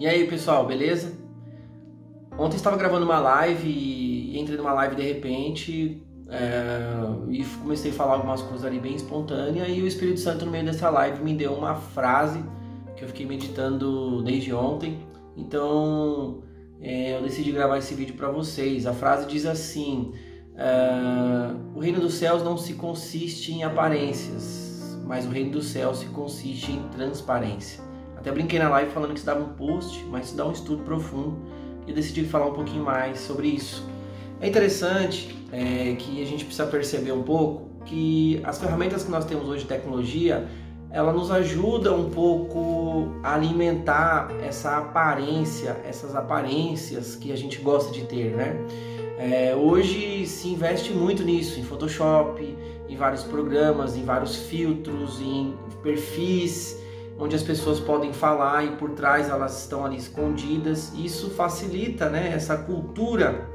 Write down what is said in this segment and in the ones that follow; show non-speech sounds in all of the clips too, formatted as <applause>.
E aí, pessoal, beleza? Ontem estava gravando uma live e entrei numa live de repente é, e comecei a falar algumas coisas ali bem espontânea e o Espírito Santo no meio dessa live me deu uma frase que eu fiquei meditando desde ontem. Então é, eu decidi gravar esse vídeo para vocês. A frase diz assim: é, o reino dos céus não se consiste em aparências, mas o reino dos céus se consiste em transparência. Até brinquei na live falando que isso dava um post, mas isso dá um estudo profundo e eu decidi falar um pouquinho mais sobre isso. É interessante é, que a gente precisa perceber um pouco que as ferramentas que nós temos hoje de tecnologia ela nos ajuda um pouco a alimentar essa aparência, essas aparências que a gente gosta de ter, né? É, hoje se investe muito nisso, em Photoshop, em vários programas, em vários filtros, em perfis, onde as pessoas podem falar e por trás elas estão ali escondidas. Isso facilita né, essa cultura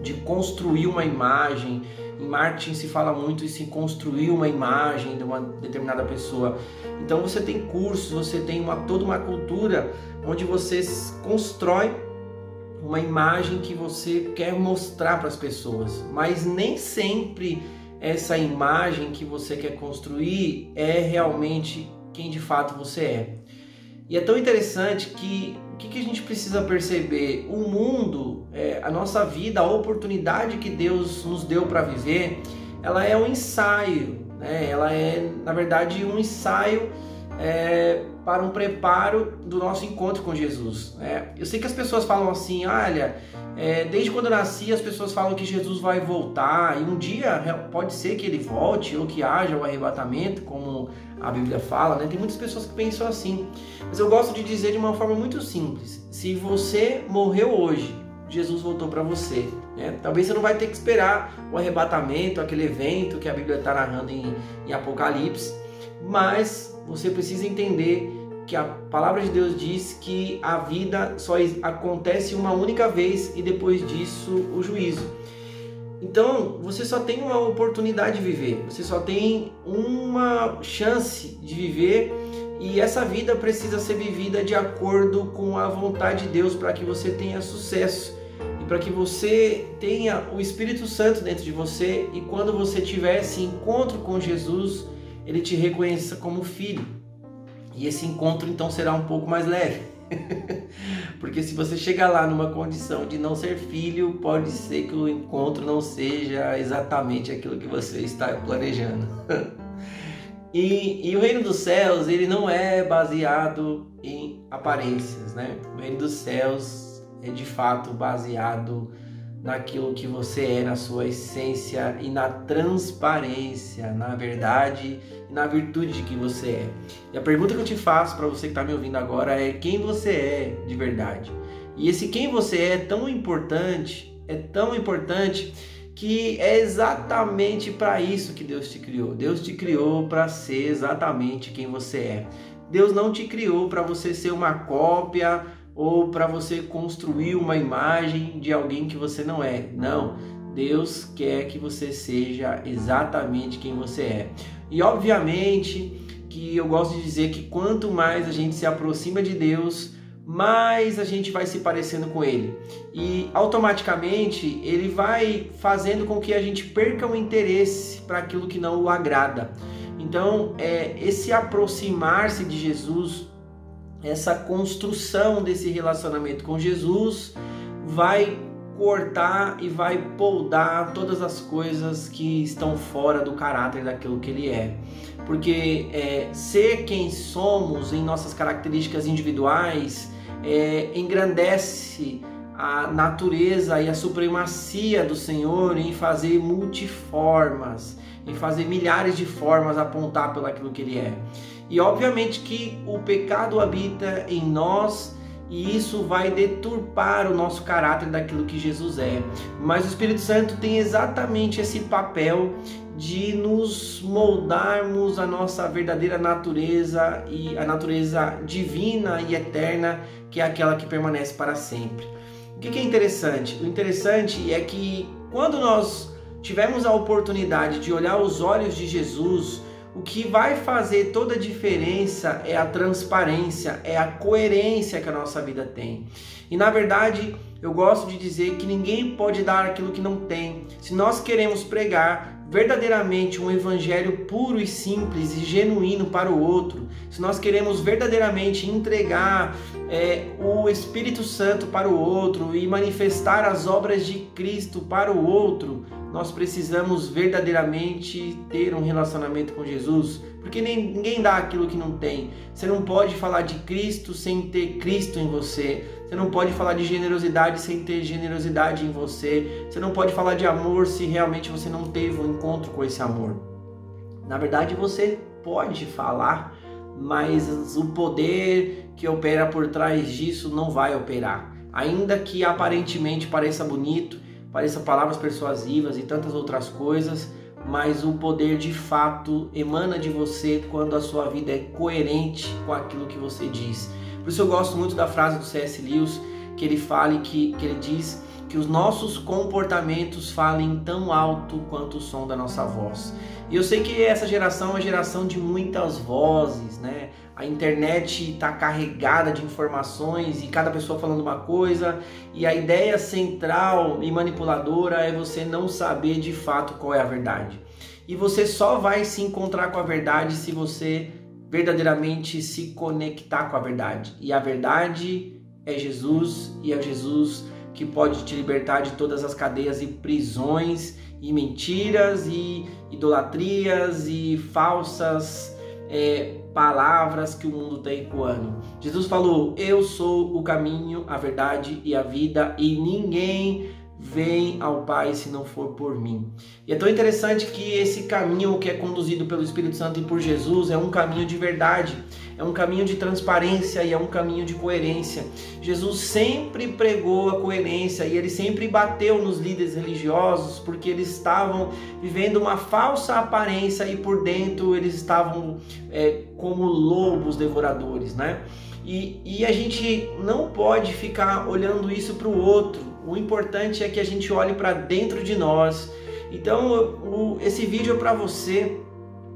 de construir uma imagem. Em marketing se fala muito isso em construir uma imagem de uma determinada pessoa. Então você tem cursos, você tem uma, toda uma cultura onde você constrói uma imagem que você quer mostrar para as pessoas, mas nem sempre essa imagem que você quer construir é realmente quem de fato você é. E é tão interessante que o que, que a gente precisa perceber? O mundo, é, a nossa vida, a oportunidade que Deus nos deu para viver, ela é um ensaio, né? ela é, na verdade, um ensaio é, para um preparo do nosso encontro com Jesus. Né? Eu sei que as pessoas falam assim, olha, é, desde quando eu nasci as pessoas falam que Jesus vai voltar e um dia pode ser que ele volte ou que haja o arrebatamento, como a Bíblia fala, né? Tem muitas pessoas que pensam assim, mas eu gosto de dizer de uma forma muito simples: se você morreu hoje, Jesus voltou para você. Né? Talvez você não vai ter que esperar o arrebatamento, aquele evento que a Bíblia está narrando em, em Apocalipse, mas você precisa entender que a palavra de Deus diz que a vida só acontece uma única vez e depois disso o juízo. Então, você só tem uma oportunidade de viver, você só tem uma chance de viver e essa vida precisa ser vivida de acordo com a vontade de Deus para que você tenha sucesso e para que você tenha o Espírito Santo dentro de você e quando você tiver esse encontro com Jesus, ele te reconheça como filho. E esse encontro então será um pouco mais leve. <laughs> Porque se você chegar lá numa condição de não ser filho, pode ser que o encontro não seja exatamente aquilo que você está planejando. <laughs> e, e, o reino dos céus, ele não é baseado em aparências, né? O reino dos céus é de fato baseado naquilo que você é, na sua essência e na transparência, na verdade e na virtude de que você é. E a pergunta que eu te faço para você que está me ouvindo agora é quem você é de verdade. E esse quem você é é tão importante, é tão importante que é exatamente para isso que Deus te criou. Deus te criou para ser exatamente quem você é. Deus não te criou para você ser uma cópia ou para você construir uma imagem de alguém que você não é. Não. Deus quer que você seja exatamente quem você é. E obviamente que eu gosto de dizer que quanto mais a gente se aproxima de Deus, mais a gente vai se parecendo com Ele. E automaticamente Ele vai fazendo com que a gente perca o interesse para aquilo que não o agrada. Então, é, esse aproximar-se de Jesus essa construção desse relacionamento com Jesus vai cortar e vai poldar todas as coisas que estão fora do caráter daquilo que ele é. Porque é, ser quem somos em nossas características individuais é, engrandece a natureza e a supremacia do Senhor em fazer multiformas, em fazer milhares de formas apontar pelo aquilo que ele é. E obviamente que o pecado habita em nós e isso vai deturpar o nosso caráter daquilo que Jesus é. Mas o Espírito Santo tem exatamente esse papel de nos moldarmos a nossa verdadeira natureza e a natureza divina e eterna, que é aquela que permanece para sempre. O que é interessante? O interessante é que quando nós tivermos a oportunidade de olhar os olhos de Jesus, o que vai fazer toda a diferença é a transparência, é a coerência que a nossa vida tem. E na verdade, eu gosto de dizer que ninguém pode dar aquilo que não tem. Se nós queremos pregar verdadeiramente um evangelho puro e simples e genuíno para o outro, se nós queremos verdadeiramente entregar é, o Espírito Santo para o outro e manifestar as obras de Cristo para o outro, nós precisamos verdadeiramente ter um relacionamento com Jesus, porque ninguém dá aquilo que não tem. Você não pode falar de Cristo sem ter Cristo em você. Você não pode falar de generosidade sem ter generosidade em você. Você não pode falar de amor se realmente você não teve um encontro com esse amor. Na verdade, você pode falar, mas o poder que opera por trás disso não vai operar. Ainda que aparentemente pareça bonito, pareça palavras persuasivas e tantas outras coisas, mas o poder de fato emana de você quando a sua vida é coerente com aquilo que você diz. Por isso eu gosto muito da frase do C.S. Lewis, que ele fale que, que ele diz que os nossos comportamentos falem tão alto quanto o som da nossa voz. E eu sei que essa geração é uma geração de muitas vozes, né? A internet está carregada de informações e cada pessoa falando uma coisa, e a ideia central e manipuladora é você não saber de fato qual é a verdade. E você só vai se encontrar com a verdade se você verdadeiramente se conectar com a verdade. E a verdade é Jesus, e é Jesus que pode te libertar de todas as cadeias e prisões e mentiras e idolatrias e falsas é, palavras que o mundo está ecoando. Jesus falou: Eu sou o caminho, a verdade e a vida, e ninguém vem ao Pai se não for por mim. E é tão interessante que esse caminho que é conduzido pelo Espírito Santo e por Jesus é um caminho de verdade, é um caminho de transparência e é um caminho de coerência. Jesus sempre pregou a coerência e ele sempre bateu nos líderes religiosos porque eles estavam vivendo uma falsa aparência e por dentro eles estavam é, como lobos devoradores, né? E, e a gente não pode ficar olhando isso para o outro o importante é que a gente olhe para dentro de nós. Então, o, esse vídeo é para você.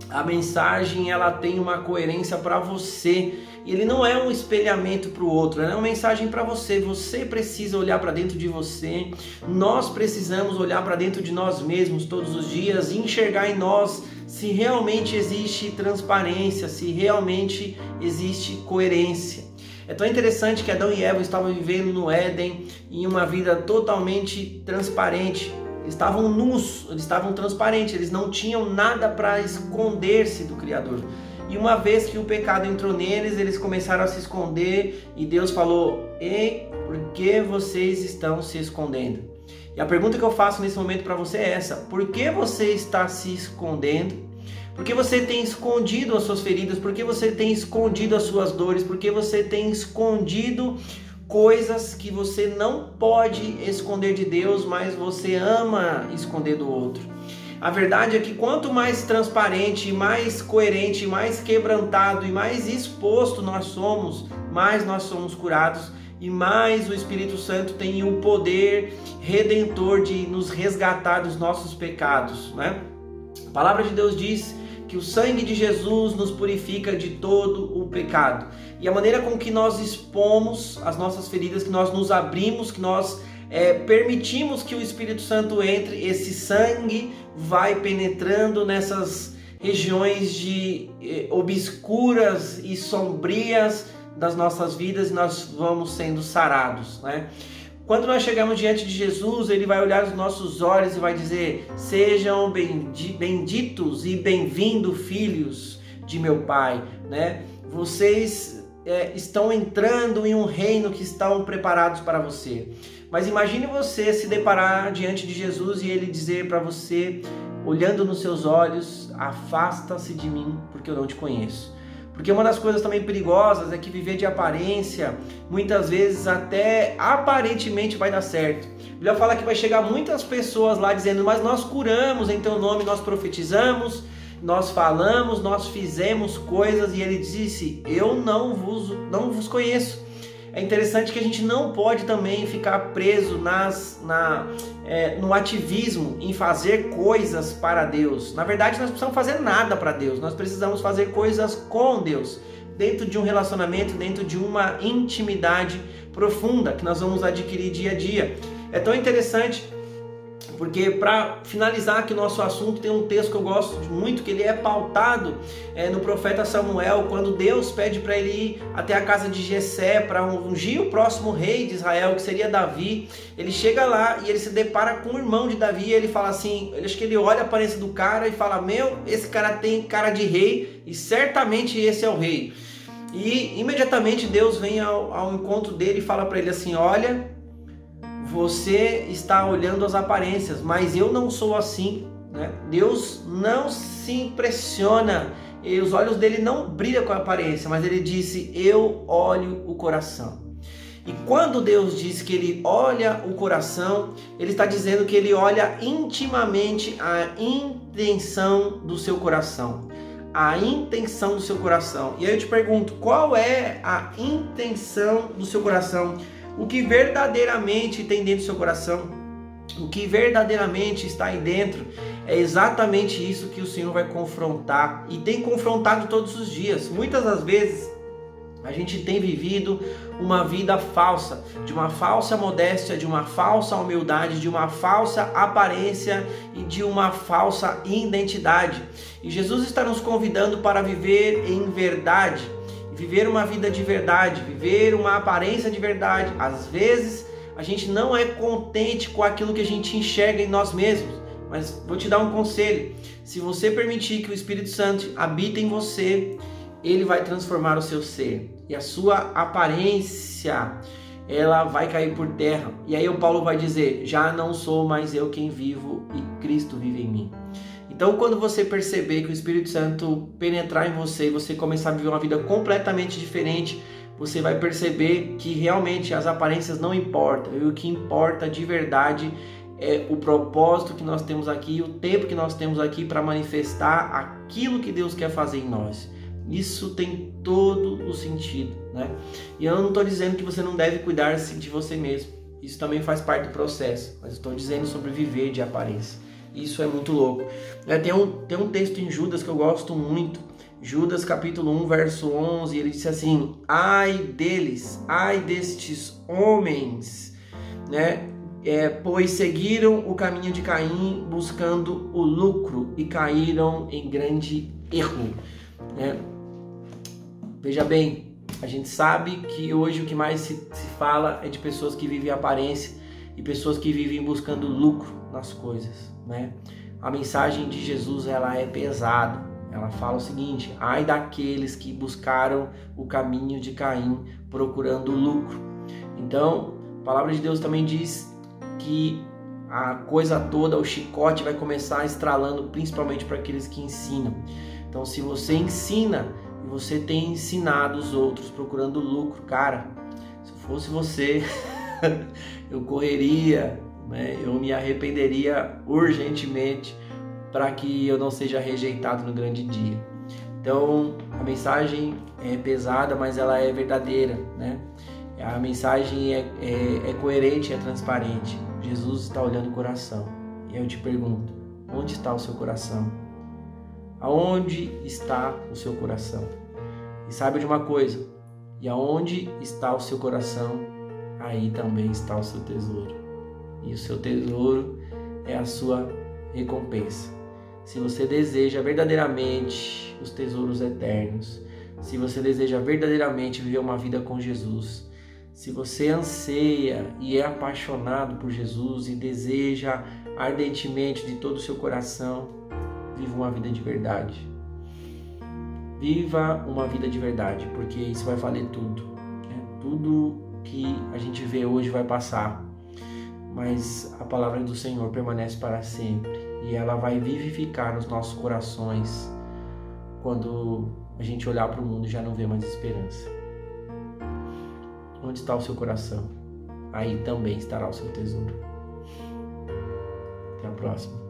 A mensagem ela tem uma coerência para você. Ele não é um espelhamento para o outro, é uma mensagem para você. Você precisa olhar para dentro de você. Nós precisamos olhar para dentro de nós mesmos todos os dias e enxergar em nós se realmente existe transparência, se realmente existe coerência. É tão interessante que Adão e Eva estavam vivendo no Éden em uma vida totalmente transparente. Estavam nus, eles estavam transparentes, eles não tinham nada para esconder-se do Criador. E uma vez que o pecado entrou neles, eles começaram a se esconder e Deus falou: Ei, por que vocês estão se escondendo? E a pergunta que eu faço nesse momento para você é essa: Por que você está se escondendo? Porque você tem escondido as suas feridas, porque você tem escondido as suas dores, porque você tem escondido coisas que você não pode esconder de Deus, mas você ama esconder do outro. A verdade é que quanto mais transparente, mais coerente, mais quebrantado e mais exposto nós somos, mais nós somos curados e mais o Espírito Santo tem o poder redentor de nos resgatar dos nossos pecados, né? A palavra de Deus diz que o sangue de Jesus nos purifica de todo o pecado. E a maneira com que nós expomos as nossas feridas, que nós nos abrimos, que nós é, permitimos que o Espírito Santo entre, esse sangue vai penetrando nessas regiões de eh, obscuras e sombrias das nossas vidas e nós vamos sendo sarados, né? Quando nós chegamos diante de Jesus, ele vai olhar os nossos olhos e vai dizer: Sejam benditos e bem-vindos, filhos de meu Pai, né? Vocês é, estão entrando em um reino que estão preparados para você. Mas imagine você se deparar diante de Jesus e ele dizer para você, olhando nos seus olhos: Afasta-se de mim, porque eu não te conheço. Porque uma das coisas também perigosas é que viver de aparência, muitas vezes até aparentemente vai dar certo. Ele fala que vai chegar muitas pessoas lá dizendo: Mas nós curamos em teu nome, nós profetizamos, nós falamos, nós fizemos coisas. E ele disse: Eu não vos, não vos conheço. É interessante que a gente não pode também ficar preso nas, na, é, no ativismo em fazer coisas para Deus. Na verdade, nós precisamos fazer nada para Deus, nós precisamos fazer coisas com Deus, dentro de um relacionamento, dentro de uma intimidade profunda que nós vamos adquirir dia a dia. É tão interessante porque para finalizar aqui nosso assunto tem um texto que eu gosto muito que ele é pautado é, no profeta Samuel quando Deus pede para ele ir até a casa de Jessé para ungir o próximo rei de Israel que seria Davi. Ele chega lá e ele se depara com o irmão de Davi e ele fala assim acho que ele olha a aparência do cara e fala meu esse cara tem cara de rei e certamente esse é o rei. E imediatamente Deus vem ao, ao encontro dele e fala para ele assim olha você está olhando as aparências, mas eu não sou assim. Né? Deus não se impressiona, e os olhos dele não brilham com a aparência, mas ele disse: Eu olho o coração. E quando Deus diz que ele olha o coração, ele está dizendo que ele olha intimamente a intenção do seu coração. A intenção do seu coração. E aí eu te pergunto: qual é a intenção do seu coração? O que verdadeiramente tem dentro do seu coração, o que verdadeiramente está aí dentro, é exatamente isso que o Senhor vai confrontar e tem confrontado todos os dias. Muitas das vezes a gente tem vivido uma vida falsa, de uma falsa modéstia, de uma falsa humildade, de uma falsa aparência e de uma falsa identidade. E Jesus está nos convidando para viver em verdade viver uma vida de verdade, viver uma aparência de verdade. Às vezes a gente não é contente com aquilo que a gente enxerga em nós mesmos. Mas vou te dar um conselho: se você permitir que o Espírito Santo habite em você, ele vai transformar o seu ser e a sua aparência ela vai cair por terra. E aí o Paulo vai dizer: já não sou mais eu quem vivo e Cristo vive em mim. Então, quando você perceber que o Espírito Santo penetrar em você, você começar a viver uma vida completamente diferente, você vai perceber que realmente as aparências não importam. E o que importa de verdade é o propósito que nós temos aqui, o tempo que nós temos aqui para manifestar aquilo que Deus quer fazer em nós. Isso tem todo o sentido, né? E eu não estou dizendo que você não deve cuidar de você mesmo. Isso também faz parte do processo. Mas estou dizendo sobre viver de aparência. Isso é muito louco. É, tem, um, tem um texto em Judas que eu gosto muito. Judas capítulo 1, verso 11, ele disse assim: Ai deles, ai destes homens, né? É, pois seguiram o caminho de Caim buscando o lucro e caíram em grande erro. Né? Veja bem, a gente sabe que hoje o que mais se, se fala é de pessoas que vivem aparência e pessoas que vivem buscando lucro nas coisas né? A mensagem de Jesus ela é pesada. Ela fala o seguinte: ai daqueles que buscaram o caminho de Caim procurando lucro. Então, a palavra de Deus também diz que a coisa toda, o chicote vai começar estralando principalmente para aqueles que ensinam. Então, se você ensina e você tem ensinado os outros procurando lucro, cara, se fosse você, <laughs> <laughs> eu correria, né, eu me arrependeria urgentemente para que eu não seja rejeitado no grande dia. Então, a mensagem é pesada, mas ela é verdadeira, né? A mensagem é, é, é coerente, é transparente. Jesus está olhando o coração. E eu te pergunto: onde está o seu coração? Aonde está o seu coração? E saiba de uma coisa: e aonde está o seu coração, aí também está o seu tesouro e o seu tesouro é a sua recompensa. Se você deseja verdadeiramente os tesouros eternos, se você deseja verdadeiramente viver uma vida com Jesus, se você anseia e é apaixonado por Jesus e deseja ardentemente de todo o seu coração, viva uma vida de verdade. Viva uma vida de verdade, porque isso vai valer tudo. Né? Tudo que a gente vê hoje vai passar, mas a palavra do Senhor permanece para sempre e ela vai vivificar os nossos corações quando a gente olhar para o mundo e já não vê mais esperança. Onde está o seu coração? Aí também estará o seu tesouro. Até a próxima.